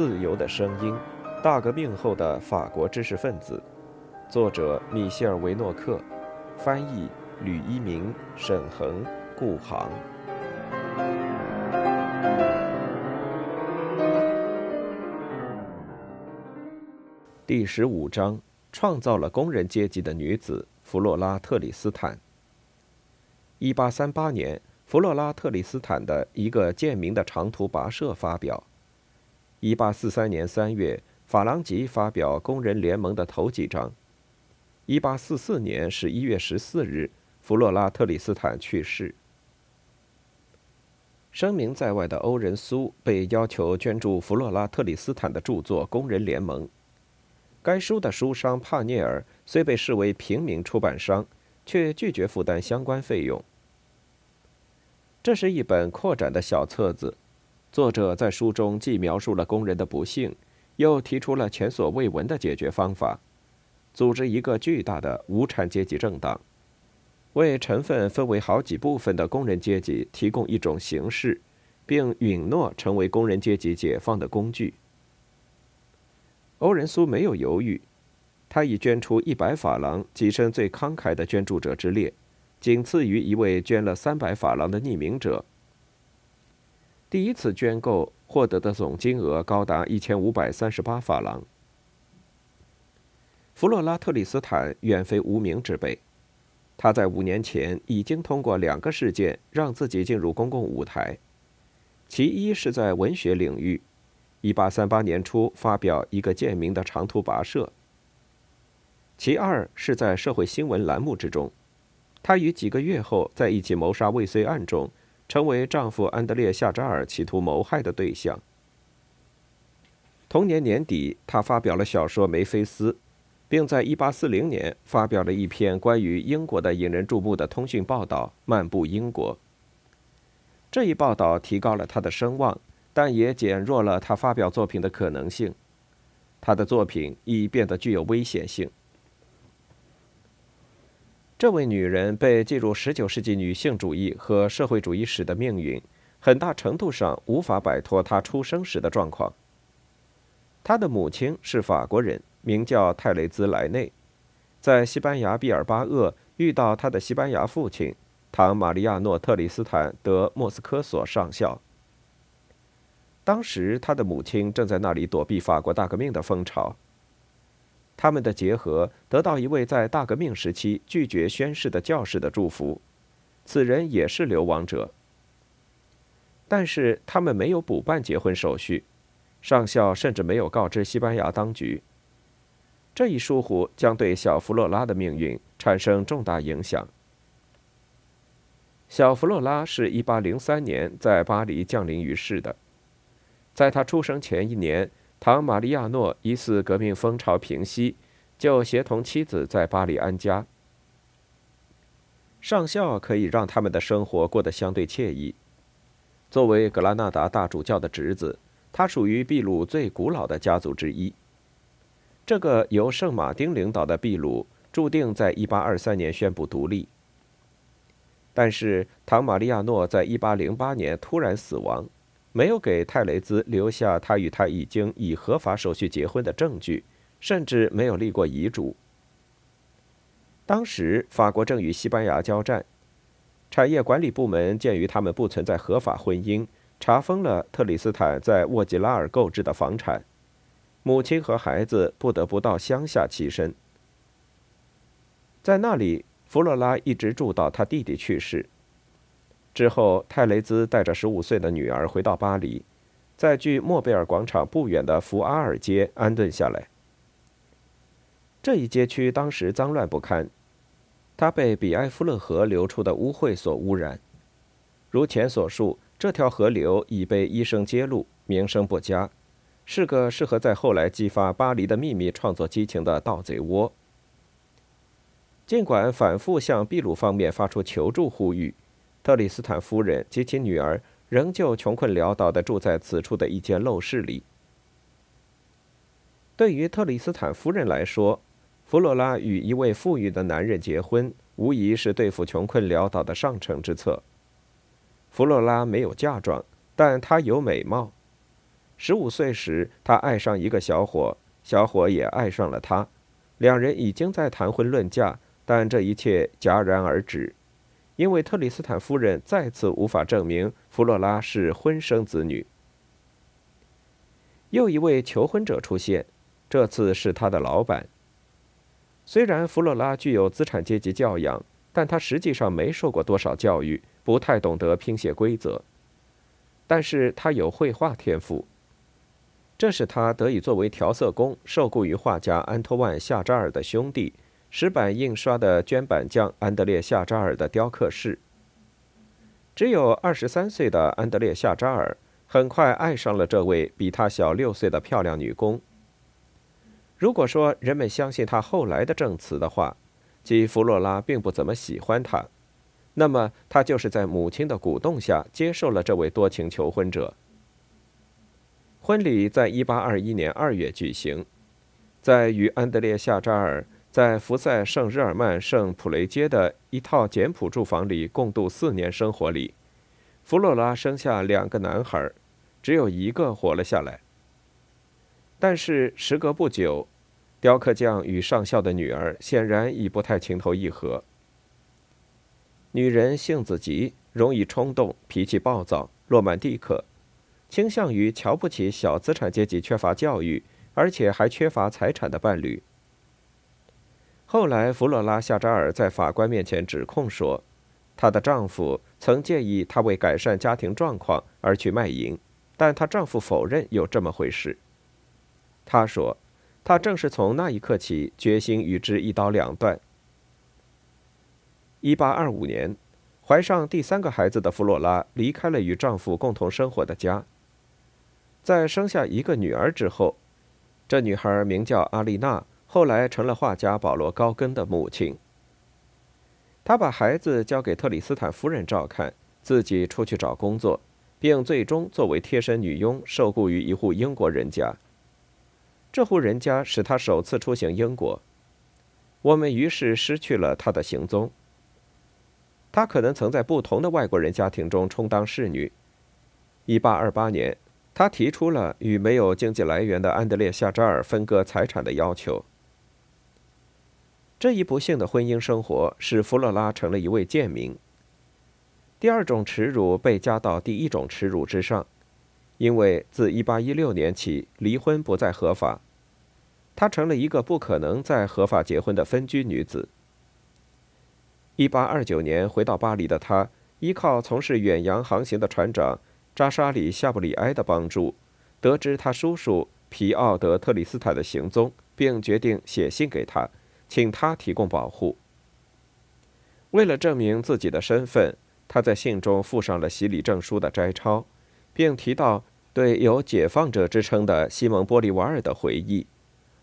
自由的声音》，大革命后的法国知识分子，作者米歇尔·维诺克，翻译吕一鸣、沈恒、顾航。第十五章：创造了工人阶级的女子弗洛拉·特里斯坦。一八三八年，弗洛拉·特里斯坦的一个贱民的长途跋涉发表。一八四三年三月，法郎吉发表工人联盟的头几章。一八四四年十一月十四日，弗洛拉·特里斯坦去世。声名在外的欧仁苏被要求捐助弗洛拉·特里斯坦的著作《工人联盟》。该书的书商帕涅尔虽被视为平民出版商，却拒绝负担相关费用。这是一本扩展的小册子，作者在书中既描述了工人的不幸，又提出了前所未闻的解决方法：组织一个巨大的无产阶级政党，为成分分为好几部分的工人阶级提供一种形式，并允诺成为工人阶级解放的工具。欧仁苏没有犹豫，他已捐出一百法郎，跻身最慷慨的捐助者之列，仅次于一位捐了三百法郎的匿名者。第一次捐购获得的总金额高达一千五百三十八法郎。弗洛拉特里斯坦远非无名之辈，他在五年前已经通过两个事件让自己进入公共舞台，其一是在文学领域。一八三八年初，发表一个贱民的长途跋涉。其二是在社会新闻栏目之中，他于几个月后在一起谋杀未遂案中，成为丈夫安德烈夏扎尔企图谋害的对象。同年年底，他发表了小说《梅菲斯》，并在一八四零年发表了一篇关于英国的引人注目的通讯报道《漫步英国》。这一报道提高了他的声望。但也减弱了他发表作品的可能性，他的作品已变得具有危险性。这位女人被记入19世纪女性主义和社会主义史的命运，很大程度上无法摆脱她出生时的状况。她的母亲是法国人，名叫泰雷兹·莱内，在西班牙毕尔巴鄂遇到她的西班牙父亲唐·玛利亚诺·特里斯坦·德莫斯科索上校。当时，他的母亲正在那里躲避法国大革命的风潮。他们的结合得到一位在大革命时期拒绝宣誓的教士的祝福，此人也是流亡者。但是他们没有补办结婚手续，上校甚至没有告知西班牙当局。这一疏忽将对小弗洛拉的命运产生重大影响。小弗洛拉是一八零三年在巴黎降临于世的。在他出生前一年，唐·玛利亚诺疑似革命风潮平息，就协同妻子在巴黎安家。上校可以让他们的生活过得相对惬意。作为格拉纳达大主教的侄子，他属于秘鲁最古老的家族之一。这个由圣马丁领导的秘鲁注定在1823年宣布独立。但是，唐·玛利亚诺在1808年突然死亡。没有给泰雷兹留下他与他已经以合法手续结婚的证据，甚至没有立过遗嘱。当时法国正与西班牙交战，产业管理部门鉴于他们不存在合法婚姻，查封了特里斯坦在沃吉拉尔购置的房产，母亲和孩子不得不到乡下栖身。在那里，弗洛拉一直住到他弟弟去世。之后，泰雷兹带着十五岁的女儿回到巴黎，在距莫贝尔广场不远的福阿尔街安顿下来。这一街区当时脏乱不堪，它被比埃夫勒河流出的污秽所污染。如前所述，这条河流已被医生揭露，名声不佳，是个适合在后来激发巴黎的秘密创作激情的盗贼窝。尽管反复向秘鲁方面发出求助呼吁。特里斯坦夫人及其女儿仍旧穷困潦倒地住在此处的一间陋室里。对于特里斯坦夫人来说，弗洛拉与一位富裕的男人结婚，无疑是对付穷困潦倒的上乘之策。弗洛拉没有嫁妆，但她有美貌。十五岁时，她爱上一个小伙，小伙也爱上了她，两人已经在谈婚论嫁，但这一切戛然而止，因为特里斯坦夫人再次无法证明弗洛拉是婚生子女。又一位求婚者出现，这次是他的老板。虽然弗洛拉具有资产阶级教养，但他实际上没受过多少教育，不太懂得拼写规则。但是他有绘画天赋，这使他得以作为调色工受雇于画家安托万·夏扎尔的兄弟、石板印刷的绢板匠安德烈·夏扎尔的雕刻室。只有二十三岁的安德烈·夏扎尔。很快爱上了这位比他小六岁的漂亮女工。如果说人们相信他后来的证词的话，即弗洛拉并不怎么喜欢他，那么他就是在母亲的鼓动下接受了这位多情求婚者。婚礼在1821年2月举行，在与安德烈夏扎尔在福塞圣日耳曼圣普雷街的一套简朴住房里共度四年生活里，弗洛拉生下两个男孩。只有一个活了下来。但是时隔不久，雕刻匠与上校的女儿显然已不太情投意合。女人性子急，容易冲动，脾气暴躁，罗曼蒂克，倾向于瞧不起小资产阶级缺乏教育，而且还缺乏财产的伴侣。后来，弗洛拉·夏扎尔在法官面前指控说，她的丈夫曾建议她为改善家庭状况而去卖淫。但她丈夫否认有这么回事。他说：“他正是从那一刻起决心与之一刀两断。”1825 年，怀上第三个孩子的弗洛拉离开了与丈夫共同生活的家。在生下一个女儿之后，这女孩名叫阿丽娜，后来成了画家保罗·高根的母亲。她把孩子交给特里斯坦夫人照看，自己出去找工作。并最终作为贴身女佣受雇于一户英国人家。这户人家使他首次出行英国，我们于是失去了他的行踪。他可能曾在不同的外国人家庭中充当侍女。1828年，他提出了与没有经济来源的安德烈夏扎尔分割财产的要求。这一不幸的婚姻生活使弗洛拉成了一位贱民。第二种耻辱被加到第一种耻辱之上，因为自1816年起，离婚不再合法，她成了一个不可能再合法结婚的分居女子。1829年回到巴黎的她，依靠从事远洋航行的船长扎沙里夏布里埃的帮助，得知他叔叔皮奥德特里斯坦的行踪，并决定写信给他，请他提供保护。为了证明自己的身份。他在信中附上了洗礼证书的摘抄，并提到对有“解放者”之称的西蒙·波利瓦尔的回忆，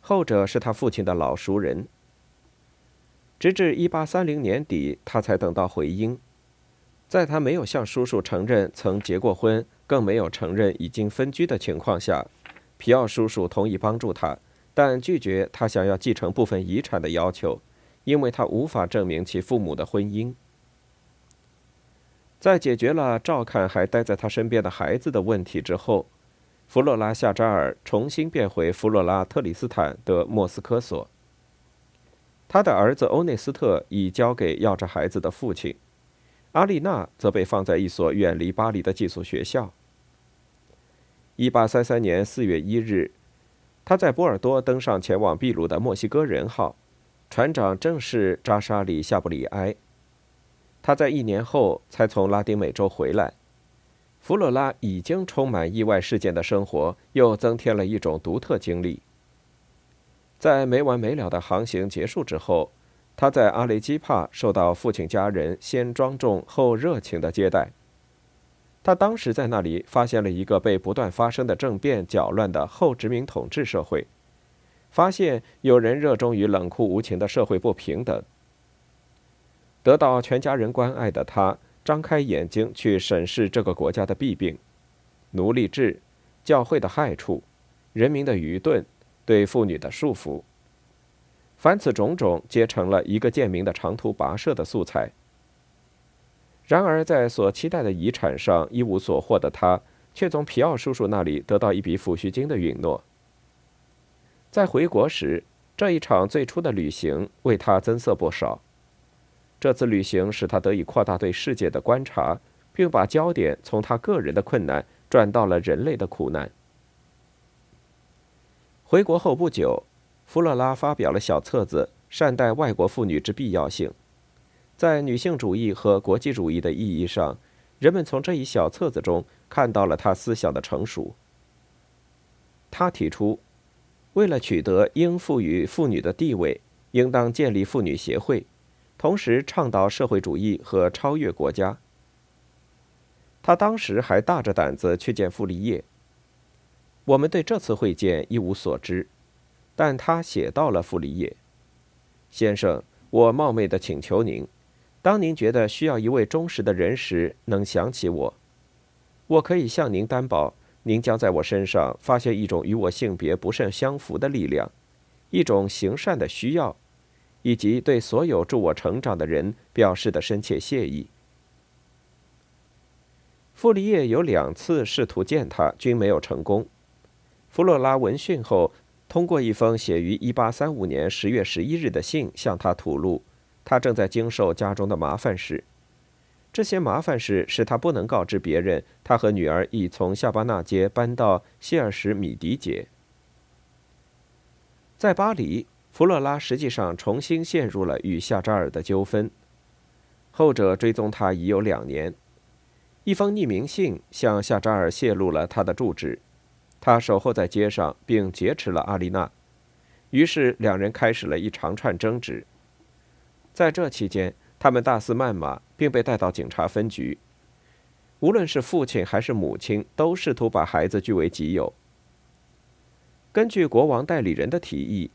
后者是他父亲的老熟人。直至1830年底，他才等到回音。在他没有向叔叔承认曾结过婚，更没有承认已经分居的情况下，皮奥叔叔同意帮助他，但拒绝他想要继承部分遗产的要求，因为他无法证明其父母的婚姻。在解决了照看还待在他身边的孩子的问题之后，弗洛拉·夏扎尔重新变回弗洛拉·特里斯坦的莫斯科所。他的儿子欧内斯特已交给要着孩子的父亲，阿丽娜则被放在一所远离巴黎的寄宿学校。1833年4月1日，他在波尔多登上前往秘鲁的墨西哥人号，船长正是扎沙里·夏布里埃。他在一年后才从拉丁美洲回来。弗洛拉已经充满意外事件的生活，又增添了一种独特经历。在没完没了的航行结束之后，他在阿雷基帕受到父亲家人先庄重后热情的接待。他当时在那里发现了一个被不断发生的政变搅乱的后殖民统治社会，发现有人热衷于冷酷无情的社会不平等。得到全家人关爱的他，张开眼睛去审视这个国家的弊病：奴隶制、教会的害处、人民的愚钝、对妇女的束缚。凡此种种，皆成了一个贱民的长途跋涉的素材。然而，在所期待的遗产上一无所获的他，却从皮奥叔叔那里得到一笔抚恤金的允诺。在回国时，这一场最初的旅行为他增色不少。这次旅行使他得以扩大对世界的观察，并把焦点从他个人的困难转到了人类的苦难。回国后不久，弗洛拉发表了小册子《善待外国妇女之必要性》。在女性主义和国际主义的意义上，人们从这一小册子中看到了他思想的成熟。他提出，为了取得应赋予妇女的地位，应当建立妇女协会。同时倡导社会主义和超越国家。他当时还大着胆子去见傅立叶。我们对这次会见一无所知，但他写到了傅立叶先生：“我冒昧的请求您，当您觉得需要一位忠实的人时，能想起我。我可以向您担保，您将在我身上发现一种与我性别不甚相符的力量，一种行善的需要。”以及对所有助我成长的人表示的深切谢意。傅立叶有两次试图见他，均没有成功。弗洛拉闻讯后，通过一封写于1835年10月11日的信向他吐露，他正在经受家中的麻烦事。这些麻烦事使他不能告知别人，他和女儿已从夏巴纳街搬到谢尔什米迪街。在巴黎。弗洛拉实际上重新陷入了与夏扎尔的纠纷，后者追踪他已有两年。一封匿名信向夏扎尔泄露了他的住址，他守候在街上并劫持了阿丽娜，于是两人开始了一长串争执。在这期间，他们大肆谩骂，并被带到警察分局。无论是父亲还是母亲，都试图把孩子据为己有。根据国王代理人的提议。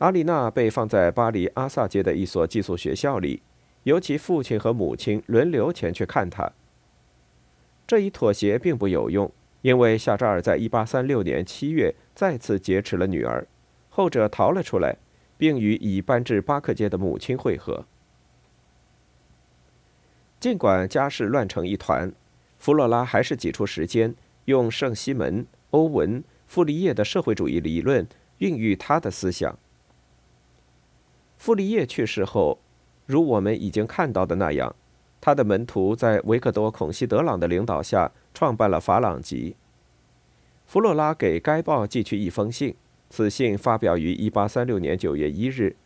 阿丽娜被放在巴黎阿萨街的一所寄宿学校里，由其父亲和母亲轮流前去看她。这一妥协并不有用，因为夏扎尔在1836年7月再次劫持了女儿，后者逃了出来，并与已搬至巴克街的母亲会合。尽管家事乱成一团，弗洛拉还是挤出时间，用圣西门、欧文、傅立叶的社会主义理论孕育他的思想。傅立叶去世后，如我们已经看到的那样，他的门徒在维克多·孔西德朗的领导下创办了《法朗集》。弗洛拉给该报寄去一封信，此信发表于1836年9月1日，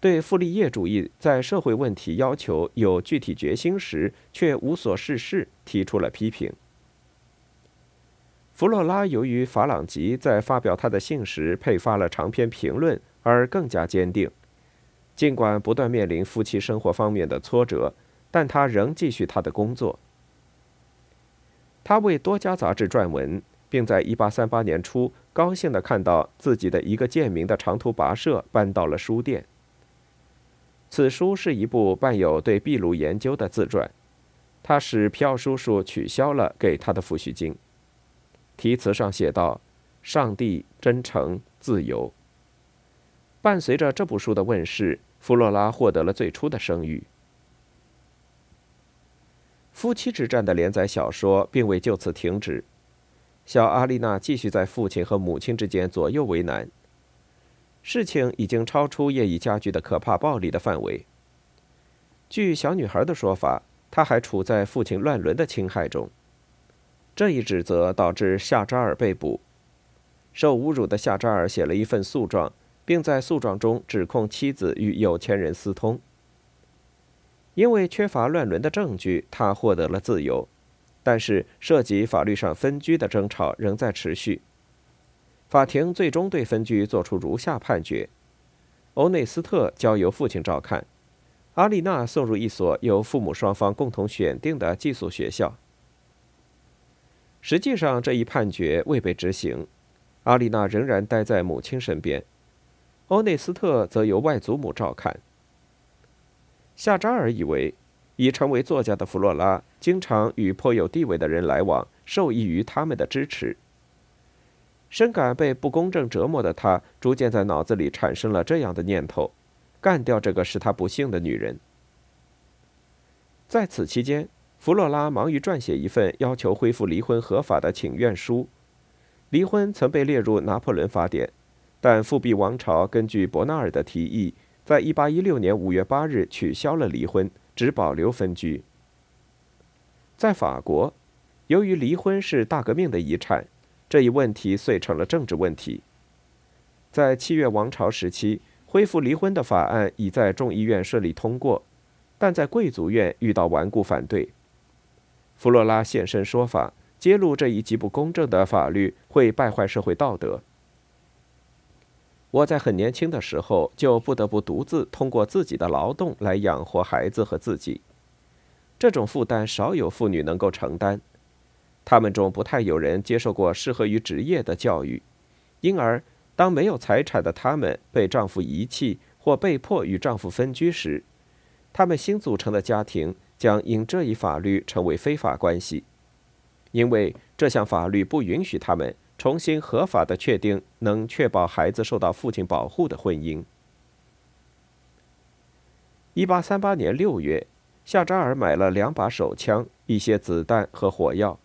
对傅立叶主义在社会问题要求有具体决心时却无所事事提出了批评。弗洛拉由于《法朗吉》在发表他的信时配发了长篇评论，而更加坚定。尽管不断面临夫妻生活方面的挫折，但他仍继续他的工作。他为多家杂志撰文，并在1838年初高兴地看到自己的一个贱民的长途跋涉搬到了书店。此书是一部伴有对秘鲁研究的自传，它使票叔叔取消了给他的抚恤金。题词上写道：“上帝、真诚、自由。”伴随着这部书的问世，弗洛拉获得了最初的声誉。夫妻之战的连载小说并未就此停止，小阿丽娜继续在父亲和母亲之间左右为难。事情已经超出业已加剧的可怕暴力的范围。据小女孩的说法，她还处在父亲乱伦的侵害中。这一指责导致夏扎尔被捕。受侮辱的夏扎尔写了一份诉状。并在诉状中指控妻子与有钱人私通。因为缺乏乱伦的证据，他获得了自由，但是涉及法律上分居的争吵仍在持续。法庭最终对分居作出如下判决：欧内斯特交由父亲照看，阿丽娜送入一所由父母双方共同选定的寄宿学校。实际上，这一判决未被执行，阿丽娜仍然待在母亲身边。欧内斯特则由外祖母照看。夏扎尔以为，已成为作家的弗洛拉经常与颇有地位的人来往，受益于他们的支持。深感被不公正折磨的他，逐渐在脑子里产生了这样的念头：干掉这个使他不幸的女人。在此期间，弗洛拉忙于撰写一份要求恢复离婚合法的请愿书。离婚曾被列入拿破仑法典，但复辟王朝根据伯纳尔的提议，在1816年5月8日取消了离婚，只保留分居。在法国，由于离婚是大革命的遗产，这一问题遂成了政治问题。在七月王朝时期，恢复离婚的法案已在众议院顺利通过，但在贵族院遇到顽固反对。弗洛拉现身说法，揭露这一极不公正的法律会败坏社会道德。我在很年轻的时候就不得不独自通过自己的劳动来养活孩子和自己，这种负担少有妇女能够承担。他们中不太有人接受过适合于职业的教育，因而当没有财产的他们被丈夫遗弃或被迫与丈夫分居时，他们新组成的家庭。将因这一法律成为非法关系，因为这项法律不允许他们重新合法的确定能确保孩子受到父亲保护的婚姻。一八三八年六月，夏扎尔买了两把手枪、一些子弹和火药。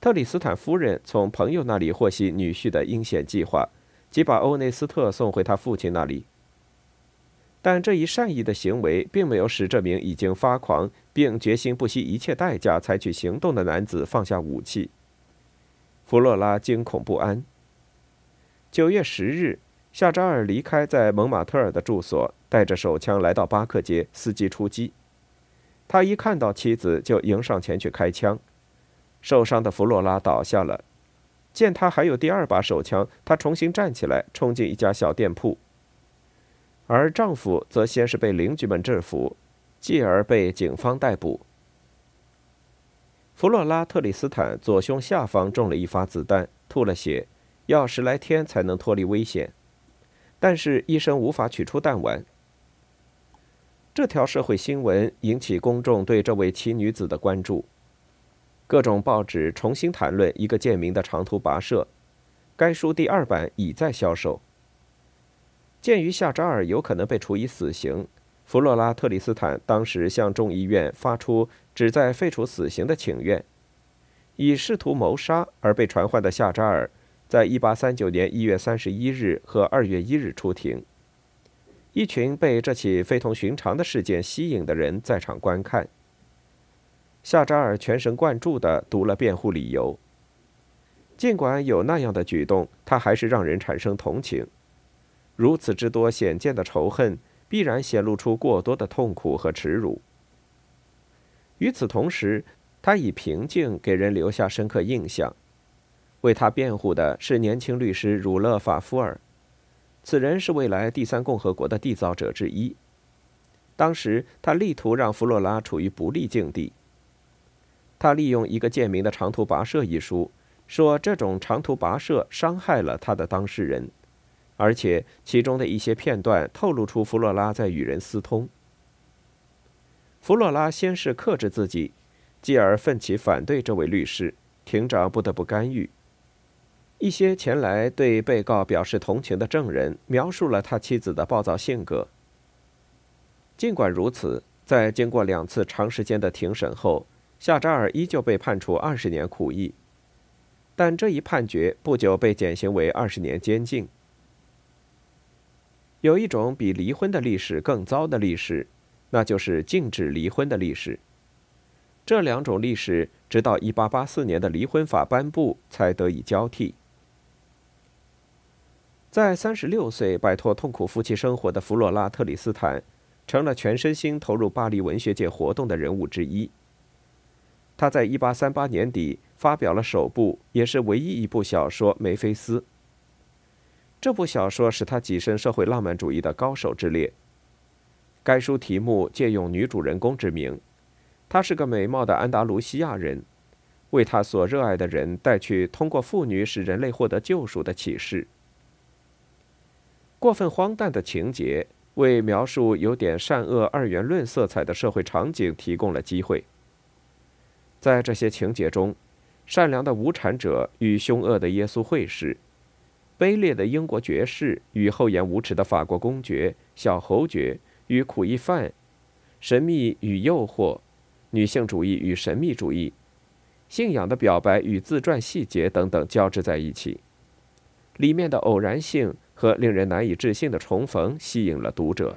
特里斯坦夫人从朋友那里获悉女婿的阴险计划，即把欧内斯特送回他父亲那里。但这一善意的行为并没有使这名已经发狂并决心不惜一切代价采取行动的男子放下武器。弗洛拉惊恐不安。九月十日，夏扎尔离开在蒙马特尔的住所，带着手枪来到巴克街，伺机出击。他一看到妻子，就迎上前去开枪。受伤的弗洛拉倒下了。见他还有第二把手枪，他重新站起来，冲进一家小店铺。而丈夫则先是被邻居们制服，继而被警方逮捕。弗洛拉·特里斯坦左胸下方中了一发子弹，吐了血，要十来天才能脱离危险，但是医生无法取出弹丸。这条社会新闻引起公众对这位奇女子的关注，各种报纸重新谈论一个贱民的长途跋涉。该书第二版已在销售。鉴于夏扎尔有可能被处以死刑，弗洛拉·特里斯坦当时向众议院发出旨在废除死刑的请愿。以试图谋杀而被传唤的夏扎尔，在1839年1月31日和2月1日出庭。一群被这起非同寻常的事件吸引的人在场观看。夏扎尔全神贯注地读了辩护理由。尽管有那样的举动，他还是让人产生同情。如此之多显见的仇恨，必然显露出过多的痛苦和耻辱。与此同时，他以平静给人留下深刻印象。为他辩护的是年轻律师儒勒·法夫尔，此人是未来第三共和国的缔造者之一。当时，他力图让弗洛拉处于不利境地。他利用一个贱民的长途跋涉一书，说这种长途跋涉伤害了他的当事人。而且其中的一些片段透露出弗洛拉在与人私通。弗洛拉先是克制自己，继而奋起反对这位律师，庭长不得不干预。一些前来对被告表示同情的证人描述了他妻子的暴躁性格。尽管如此，在经过两次长时间的庭审后，夏扎尔依旧被判处二十年苦役，但这一判决不久被减刑为二十年监禁。有一种比离婚的历史更糟的历史，那就是禁止离婚的历史。这两种历史直到1884年的离婚法颁布才得以交替。在36岁摆脱痛苦夫妻生活的弗洛拉·特里斯坦，成了全身心投入巴黎文学界活动的人物之一。他在1838年底发表了首部，也是唯一一部小说《梅菲斯》。这部小说使他跻身社会浪漫主义的高手之列。该书题目借用女主人公之名，她是个美貌的安达卢西亚人，为她所热爱的人带去通过妇女使人类获得救赎的启示。过分荒诞的情节为描述有点善恶二元论色彩的社会场景提供了机会。在这些情节中，善良的无产者与凶恶的耶稣会士。卑劣的英国爵士与厚颜无耻的法国公爵、小侯爵与苦役犯，神秘与诱惑，女性主义与神秘主义、信仰的表白与自传细节等等交织在一起。里面的偶然性和令人难以置信的重逢吸引了读者。